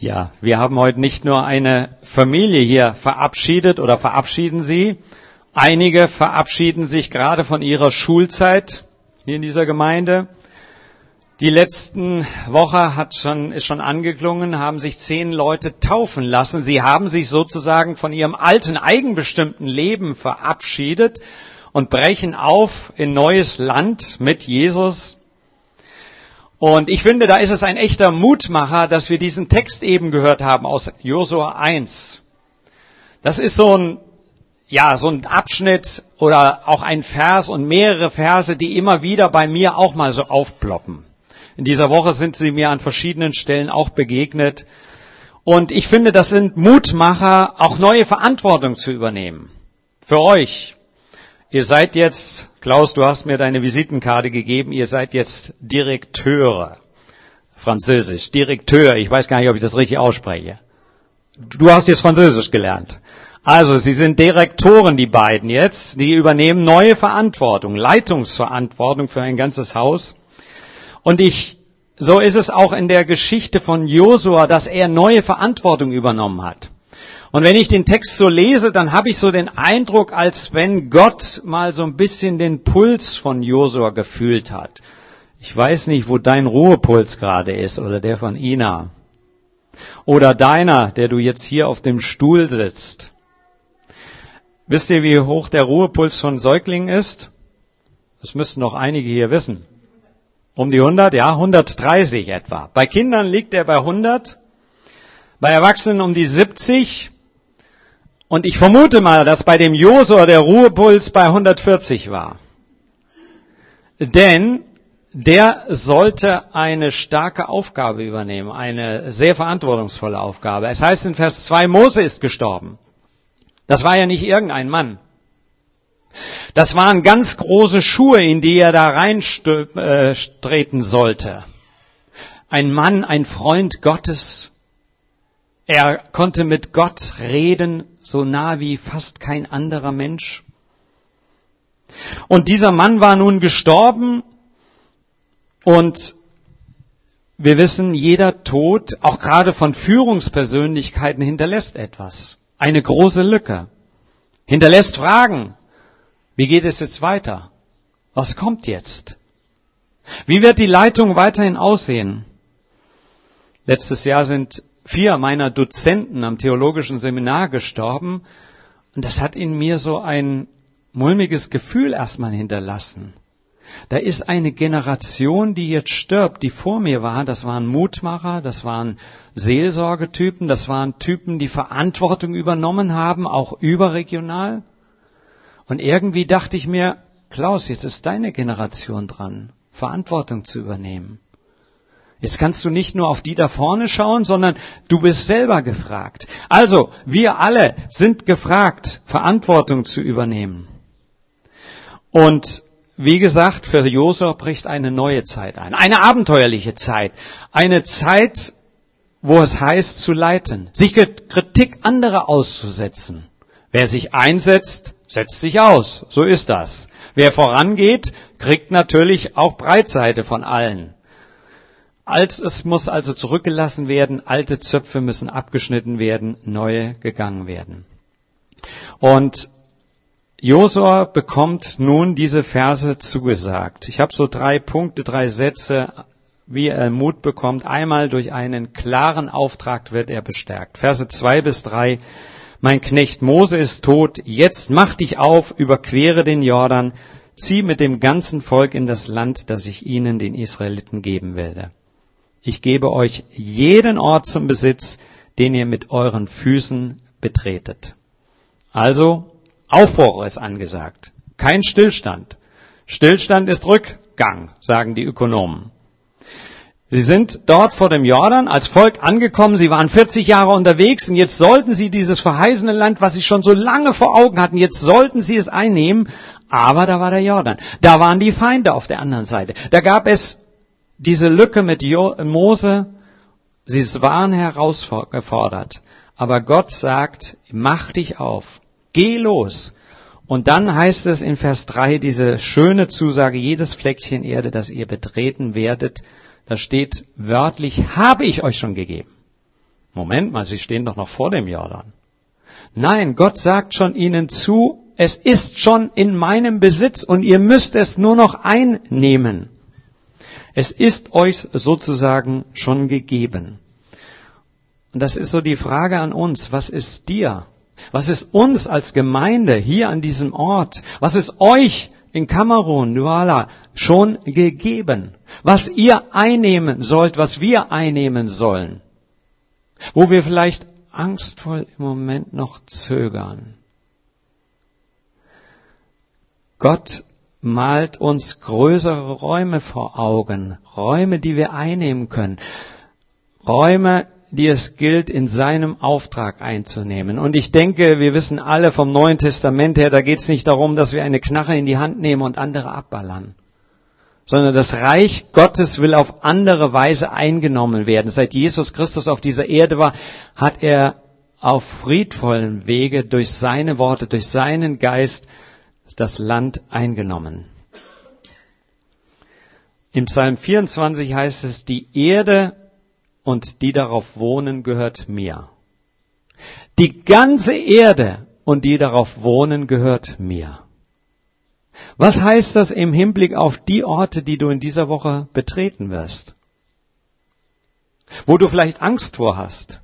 Ja, wir haben heute nicht nur eine Familie hier verabschiedet oder verabschieden sie. Einige verabschieden sich gerade von ihrer Schulzeit hier in dieser Gemeinde. Die letzten Woche hat schon, ist schon angeklungen, haben sich zehn Leute taufen lassen. Sie haben sich sozusagen von ihrem alten, eigenbestimmten Leben verabschiedet und brechen auf in neues Land mit Jesus. Und ich finde, da ist es ein echter Mutmacher, dass wir diesen Text eben gehört haben aus Josua 1. Das ist so ein, ja, so ein Abschnitt oder auch ein Vers und mehrere Verse, die immer wieder bei mir auch mal so aufploppen. In dieser Woche sind sie mir an verschiedenen Stellen auch begegnet. Und ich finde, das sind Mutmacher, auch neue Verantwortung zu übernehmen. Für euch. Ihr seid jetzt, Klaus, du hast mir deine Visitenkarte gegeben, ihr seid jetzt Direkteure. Französisch. Direkteur. Ich weiß gar nicht, ob ich das richtig ausspreche. Du hast jetzt Französisch gelernt. Also, sie sind Direktoren, die beiden jetzt. Die übernehmen neue Verantwortung, Leitungsverantwortung für ein ganzes Haus. Und ich, so ist es auch in der Geschichte von Josua, dass er neue Verantwortung übernommen hat. Und wenn ich den Text so lese, dann habe ich so den Eindruck, als wenn Gott mal so ein bisschen den Puls von Josua gefühlt hat. Ich weiß nicht, wo dein Ruhepuls gerade ist oder der von Ina. Oder deiner, der du jetzt hier auf dem Stuhl sitzt. Wisst ihr, wie hoch der Ruhepuls von Säuglingen ist? Das müssten noch einige hier wissen. Um die 100, ja, 130 etwa. Bei Kindern liegt er bei 100, bei Erwachsenen um die 70 und ich vermute mal, dass bei dem Josua der Ruhepuls bei 140 war. Denn der sollte eine starke Aufgabe übernehmen, eine sehr verantwortungsvolle Aufgabe. Es heißt in Vers 2, Mose ist gestorben. Das war ja nicht irgendein Mann. Das waren ganz große Schuhe, in die er da reintreten sollte. Ein Mann, ein Freund Gottes. Er konnte mit Gott reden, so nah wie fast kein anderer Mensch. Und dieser Mann war nun gestorben und wir wissen, jeder Tod, auch gerade von Führungspersönlichkeiten, hinterlässt etwas. Eine große Lücke. Hinterlässt Fragen. Wie geht es jetzt weiter? Was kommt jetzt? Wie wird die Leitung weiterhin aussehen? Letztes Jahr sind vier meiner Dozenten am theologischen Seminar gestorben und das hat in mir so ein mulmiges Gefühl erstmal hinterlassen. Da ist eine Generation, die jetzt stirbt, die vor mir war. Das waren Mutmacher, das waren Seelsorgetypen, das waren Typen, die Verantwortung übernommen haben, auch überregional. Und irgendwie dachte ich mir, Klaus, jetzt ist deine Generation dran, Verantwortung zu übernehmen. Jetzt kannst du nicht nur auf die da vorne schauen, sondern du bist selber gefragt. Also, wir alle sind gefragt, Verantwortung zu übernehmen. Und wie gesagt, für Josua bricht eine neue Zeit ein. Eine abenteuerliche Zeit. Eine Zeit, wo es heißt zu leiten. Sich Kritik anderer auszusetzen. Wer sich einsetzt, setzt sich aus. So ist das. Wer vorangeht, kriegt natürlich auch Breitseite von allen. Als es muss also zurückgelassen werden, alte Zöpfe müssen abgeschnitten werden, neue gegangen werden. Und Josua bekommt nun diese Verse zugesagt. Ich habe so drei Punkte, drei Sätze, wie er Mut bekommt. Einmal durch einen klaren Auftrag wird er bestärkt. Verse zwei bis drei. Mein Knecht Mose ist tot. Jetzt mach dich auf, überquere den Jordan, zieh mit dem ganzen Volk in das Land, das ich ihnen, den Israeliten, geben werde. Ich gebe euch jeden Ort zum Besitz, den ihr mit euren Füßen betretet. Also, Aufbruch ist angesagt. Kein Stillstand. Stillstand ist Rückgang, sagen die Ökonomen. Sie sind dort vor dem Jordan als Volk angekommen. Sie waren 40 Jahre unterwegs und jetzt sollten sie dieses verheißene Land, was sie schon so lange vor Augen hatten, jetzt sollten sie es einnehmen. Aber da war der Jordan. Da waren die Feinde auf der anderen Seite. Da gab es diese Lücke mit Mose, sie waren herausgefordert. Aber Gott sagt, mach dich auf, geh los. Und dann heißt es in Vers 3 diese schöne Zusage, jedes Fleckchen Erde, das ihr betreten werdet, da steht wörtlich, habe ich euch schon gegeben. Moment mal, sie stehen doch noch vor dem Jordan. Nein, Gott sagt schon ihnen zu, es ist schon in meinem Besitz und ihr müsst es nur noch einnehmen. Es ist euch sozusagen schon gegeben. Und das ist so die Frage an uns, was ist dir? Was ist uns als Gemeinde hier an diesem Ort? Was ist euch in Kamerun, Nuala schon gegeben? Was ihr einnehmen sollt, was wir einnehmen sollen? Wo wir vielleicht angstvoll im Moment noch zögern. Gott malt uns größere Räume vor Augen, Räume, die wir einnehmen können, Räume, die es gilt, in seinem Auftrag einzunehmen. Und ich denke, wir wissen alle vom Neuen Testament her, da geht es nicht darum, dass wir eine Knarre in die Hand nehmen und andere abballern, sondern das Reich Gottes will auf andere Weise eingenommen werden. Seit Jesus Christus auf dieser Erde war, hat er auf friedvollen Wege durch seine Worte, durch seinen Geist das Land eingenommen. Im Psalm 24 heißt es, die Erde und die darauf wohnen gehört mir. Die ganze Erde und die darauf wohnen gehört mir. Was heißt das im Hinblick auf die Orte, die du in dieser Woche betreten wirst? Wo du vielleicht Angst vor hast?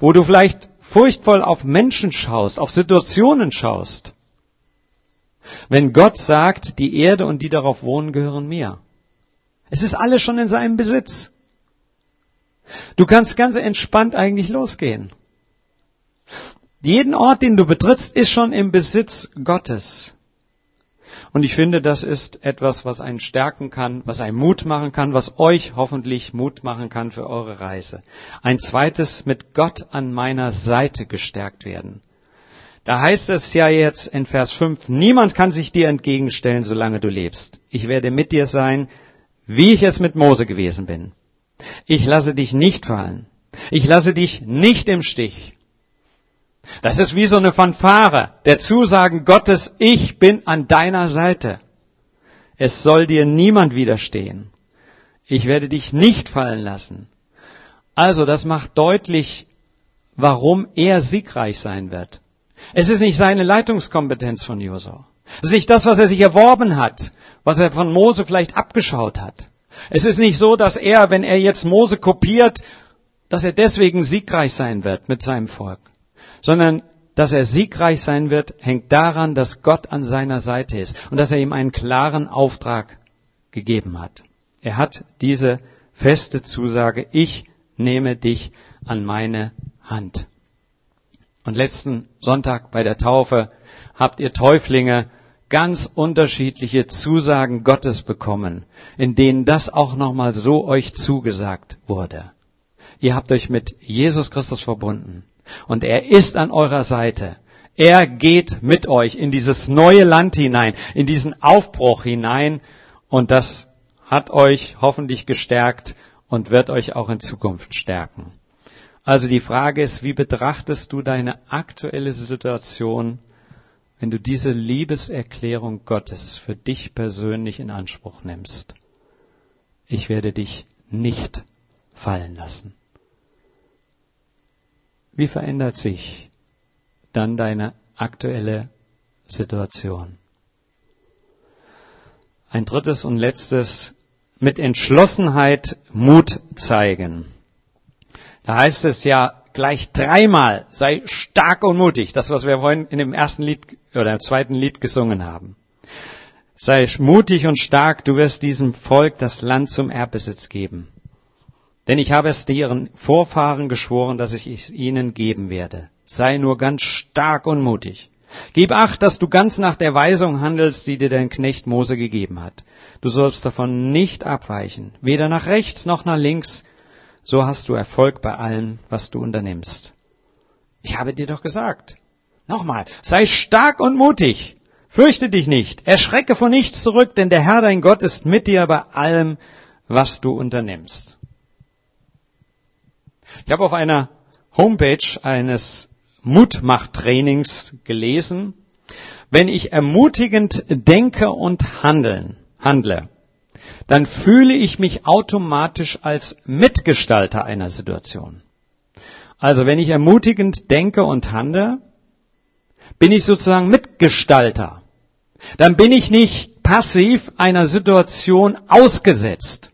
Wo du vielleicht furchtvoll auf Menschen schaust, auf Situationen schaust? Wenn Gott sagt, die Erde und die darauf wohnen gehören mir. Es ist alles schon in seinem Besitz. Du kannst ganz entspannt eigentlich losgehen. Jeden Ort, den du betrittst, ist schon im Besitz Gottes. Und ich finde, das ist etwas, was einen stärken kann, was einen Mut machen kann, was euch hoffentlich Mut machen kann für eure Reise. Ein zweites, mit Gott an meiner Seite gestärkt werden. Da heißt es ja jetzt in Vers 5, niemand kann sich dir entgegenstellen, solange du lebst. Ich werde mit dir sein, wie ich es mit Mose gewesen bin. Ich lasse dich nicht fallen. Ich lasse dich nicht im Stich. Das ist wie so eine Fanfare, der Zusagen Gottes, ich bin an deiner Seite. Es soll dir niemand widerstehen. Ich werde dich nicht fallen lassen. Also, das macht deutlich, warum er siegreich sein wird. Es ist nicht seine Leitungskompetenz von Josua. Es ist nicht das, was er sich erworben hat, was er von Mose vielleicht abgeschaut hat. Es ist nicht so, dass er, wenn er jetzt Mose kopiert, dass er deswegen siegreich sein wird mit seinem Volk, sondern dass er siegreich sein wird, hängt daran, dass Gott an seiner Seite ist und dass er ihm einen klaren Auftrag gegeben hat. Er hat diese feste Zusage, ich nehme dich an meine Hand. Und letzten Sonntag bei der Taufe habt ihr Täuflinge ganz unterschiedliche Zusagen Gottes bekommen, in denen das auch nochmal so euch zugesagt wurde. Ihr habt euch mit Jesus Christus verbunden und er ist an eurer Seite. Er geht mit euch in dieses neue Land hinein, in diesen Aufbruch hinein und das hat euch hoffentlich gestärkt und wird euch auch in Zukunft stärken. Also die Frage ist, wie betrachtest du deine aktuelle Situation wenn du diese Liebeserklärung Gottes für dich persönlich in Anspruch nimmst. Ich werde dich nicht fallen lassen. Wie verändert sich dann deine aktuelle Situation? Ein drittes und letztes, mit Entschlossenheit Mut zeigen. Da heißt es ja, gleich dreimal, sei stark und mutig. Das, was wir vorhin in dem ersten Lied oder im zweiten Lied gesungen haben. Sei mutig und stark, du wirst diesem Volk das Land zum Erbbesitz geben. Denn ich habe es deren Vorfahren geschworen, dass ich es ihnen geben werde. Sei nur ganz stark und mutig. Gib acht, dass du ganz nach der Weisung handelst, die dir dein Knecht Mose gegeben hat. Du sollst davon nicht abweichen, weder nach rechts noch nach links, so hast du Erfolg bei allem, was du unternimmst. Ich habe dir doch gesagt. Nochmal, sei stark und mutig. Fürchte dich nicht. Erschrecke vor nichts zurück, denn der Herr dein Gott ist mit dir bei allem, was du unternimmst. Ich habe auf einer Homepage eines Mutmachtrainings gelesen, wenn ich ermutigend denke und handeln, handle, dann fühle ich mich automatisch als Mitgestalter einer Situation. Also wenn ich ermutigend denke und handle, bin ich sozusagen Mitgestalter. Dann bin ich nicht passiv einer Situation ausgesetzt.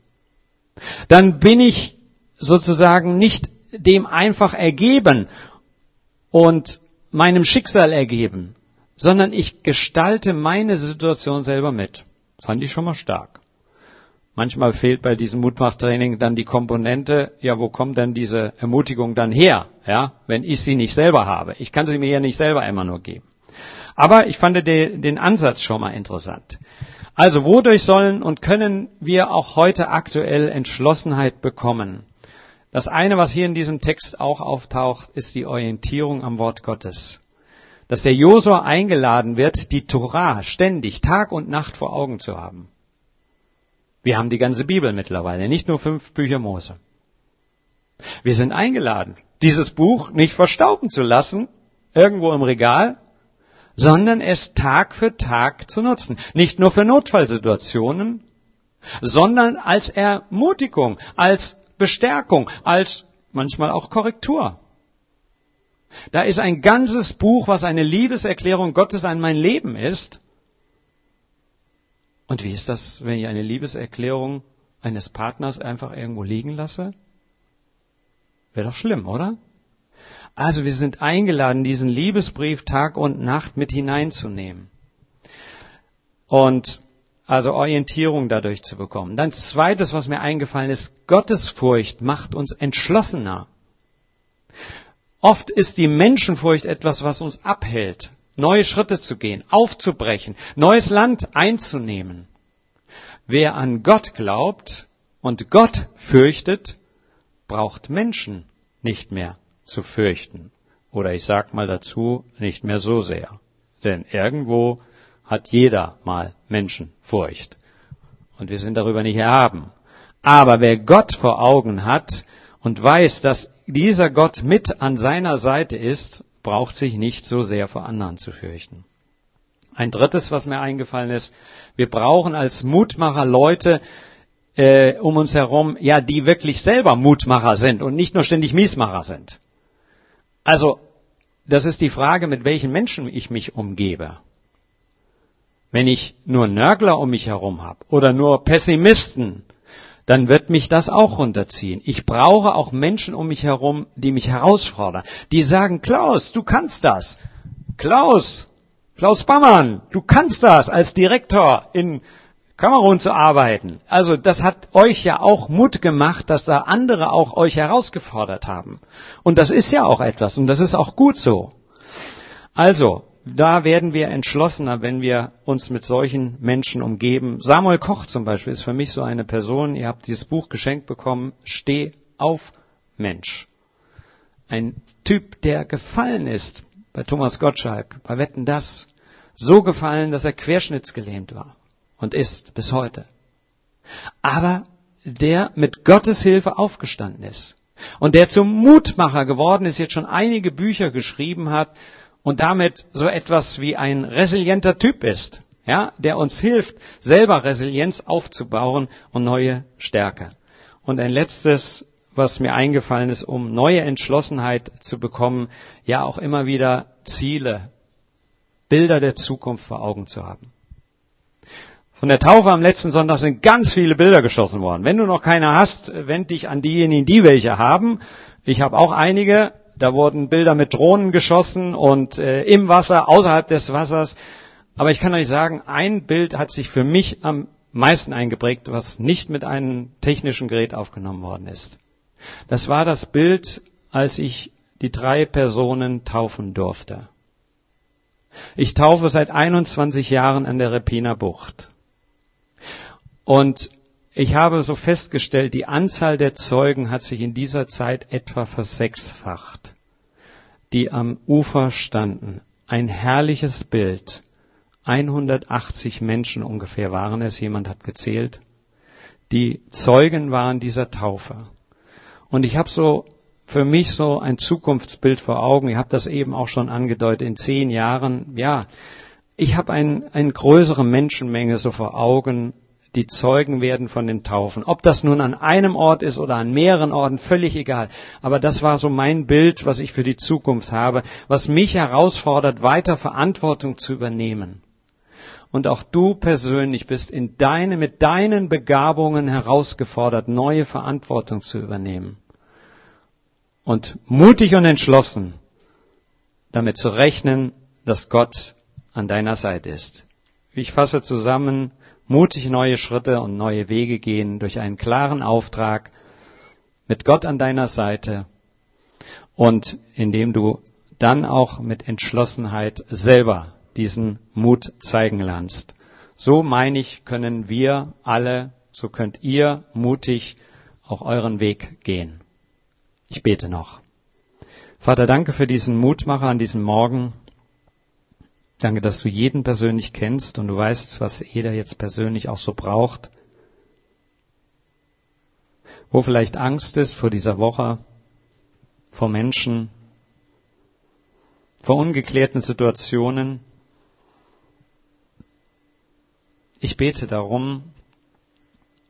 Dann bin ich sozusagen nicht dem einfach ergeben und meinem Schicksal ergeben, sondern ich gestalte meine Situation selber mit. Fand ich schon mal stark. Manchmal fehlt bei diesem Mutmachtraining dann die Komponente, ja, wo kommt denn diese Ermutigung dann her, ja, wenn ich sie nicht selber habe? Ich kann sie mir ja nicht selber immer nur geben. Aber ich fand den Ansatz schon mal interessant. Also, wodurch sollen und können wir auch heute aktuell Entschlossenheit bekommen? Das eine, was hier in diesem Text auch auftaucht, ist die Orientierung am Wort Gottes. Dass der Josua eingeladen wird, die Torah ständig, Tag und Nacht vor Augen zu haben. Wir haben die ganze Bibel mittlerweile, nicht nur fünf Bücher Mose. Wir sind eingeladen, dieses Buch nicht verstauben zu lassen, irgendwo im Regal, sondern es Tag für Tag zu nutzen. Nicht nur für Notfallsituationen, sondern als Ermutigung, als Bestärkung, als manchmal auch Korrektur. Da ist ein ganzes Buch, was eine Liebeserklärung Gottes an mein Leben ist, und wie ist das, wenn ich eine Liebeserklärung eines Partners einfach irgendwo liegen lasse? Wäre doch schlimm, oder? Also wir sind eingeladen, diesen Liebesbrief Tag und Nacht mit hineinzunehmen. Und also Orientierung dadurch zu bekommen. Dann zweites, was mir eingefallen ist, Gottesfurcht macht uns entschlossener. Oft ist die Menschenfurcht etwas, was uns abhält neue Schritte zu gehen, aufzubrechen, neues Land einzunehmen. Wer an Gott glaubt und Gott fürchtet, braucht Menschen nicht mehr zu fürchten. Oder ich sag mal dazu, nicht mehr so sehr. Denn irgendwo hat jeder mal Menschenfurcht. Und wir sind darüber nicht erhaben. Aber wer Gott vor Augen hat und weiß, dass dieser Gott mit an seiner Seite ist braucht sich nicht so sehr vor anderen zu fürchten. Ein drittes, was mir eingefallen ist, wir brauchen als Mutmacher Leute äh, um uns herum, ja, die wirklich selber Mutmacher sind und nicht nur ständig Miesmacher sind. Also, das ist die Frage, mit welchen Menschen ich mich umgebe. Wenn ich nur Nörgler um mich herum habe oder nur Pessimisten, dann wird mich das auch runterziehen. Ich brauche auch Menschen um mich herum, die mich herausfordern, die sagen, Klaus, du kannst das. Klaus, Klaus Bammann, du kannst das, als Direktor in Kamerun zu arbeiten. Also das hat euch ja auch Mut gemacht, dass da andere auch euch herausgefordert haben. Und das ist ja auch etwas und das ist auch gut so. Also, da werden wir entschlossener, wenn wir uns mit solchen Menschen umgeben. Samuel Koch zum Beispiel ist für mich so eine Person, ihr habt dieses Buch geschenkt bekommen, Steh auf Mensch. Ein Typ, der gefallen ist bei Thomas Gottschalk, bei Wetten das, so gefallen, dass er querschnittsgelähmt war und ist bis heute. Aber der mit Gottes Hilfe aufgestanden ist und der zum Mutmacher geworden ist, jetzt schon einige Bücher geschrieben hat und damit so etwas wie ein resilienter Typ ist, ja, der uns hilft, selber Resilienz aufzubauen und neue Stärke. Und ein letztes, was mir eingefallen ist, um neue Entschlossenheit zu bekommen, ja auch immer wieder Ziele, Bilder der Zukunft vor Augen zu haben. Von der Taufe am letzten Sonntag sind ganz viele Bilder geschossen worden. Wenn du noch keine hast, wend dich an diejenigen, die welche haben. Ich habe auch einige. Da wurden Bilder mit Drohnen geschossen und äh, im Wasser, außerhalb des Wassers. Aber ich kann euch sagen, ein Bild hat sich für mich am meisten eingeprägt, was nicht mit einem technischen Gerät aufgenommen worden ist. Das war das Bild, als ich die drei Personen taufen durfte. Ich taufe seit 21 Jahren an der Repiner Bucht. Und ich habe so festgestellt, die Anzahl der Zeugen hat sich in dieser Zeit etwa versechsfacht, die am Ufer standen. Ein herrliches Bild. 180 Menschen ungefähr waren es, jemand hat gezählt, die Zeugen waren dieser Taufe. Und ich habe so für mich so ein Zukunftsbild vor Augen. Ich habe das eben auch schon angedeutet. In zehn Jahren, ja, ich habe ein, eine größere Menschenmenge so vor Augen, die Zeugen werden von den Taufen. Ob das nun an einem Ort ist oder an mehreren Orten, völlig egal. Aber das war so mein Bild, was ich für die Zukunft habe, was mich herausfordert, weiter Verantwortung zu übernehmen. Und auch du persönlich bist in deine, mit deinen Begabungen herausgefordert, neue Verantwortung zu übernehmen. Und mutig und entschlossen, damit zu rechnen, dass Gott an deiner Seite ist. Ich fasse zusammen, mutig neue Schritte und neue Wege gehen durch einen klaren Auftrag mit Gott an deiner Seite und indem du dann auch mit Entschlossenheit selber diesen Mut zeigen lernst. So meine ich, können wir alle, so könnt ihr mutig auch euren Weg gehen. Ich bete noch. Vater, danke für diesen Mutmacher an diesem Morgen. Danke, dass du jeden persönlich kennst und du weißt, was jeder jetzt persönlich auch so braucht. Wo vielleicht Angst ist vor dieser Woche, vor Menschen, vor ungeklärten Situationen. Ich bete darum,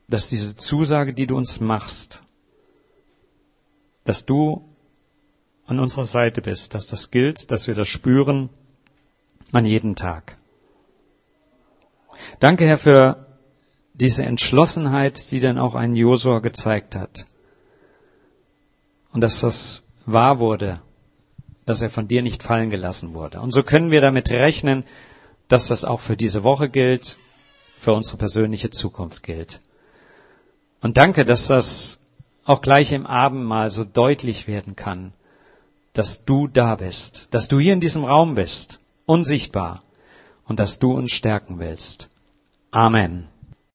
dass diese Zusage, die du uns machst, dass du an unserer Seite bist, dass das gilt, dass wir das spüren, an jeden Tag. Danke, Herr, für diese Entschlossenheit, die dann auch ein Josua gezeigt hat. Und dass das wahr wurde, dass er von dir nicht fallen gelassen wurde. Und so können wir damit rechnen, dass das auch für diese Woche gilt, für unsere persönliche Zukunft gilt. Und danke, dass das auch gleich im Abendmahl so deutlich werden kann, dass du da bist, dass du hier in diesem Raum bist unsichtbar und dass du uns stärken willst. Amen.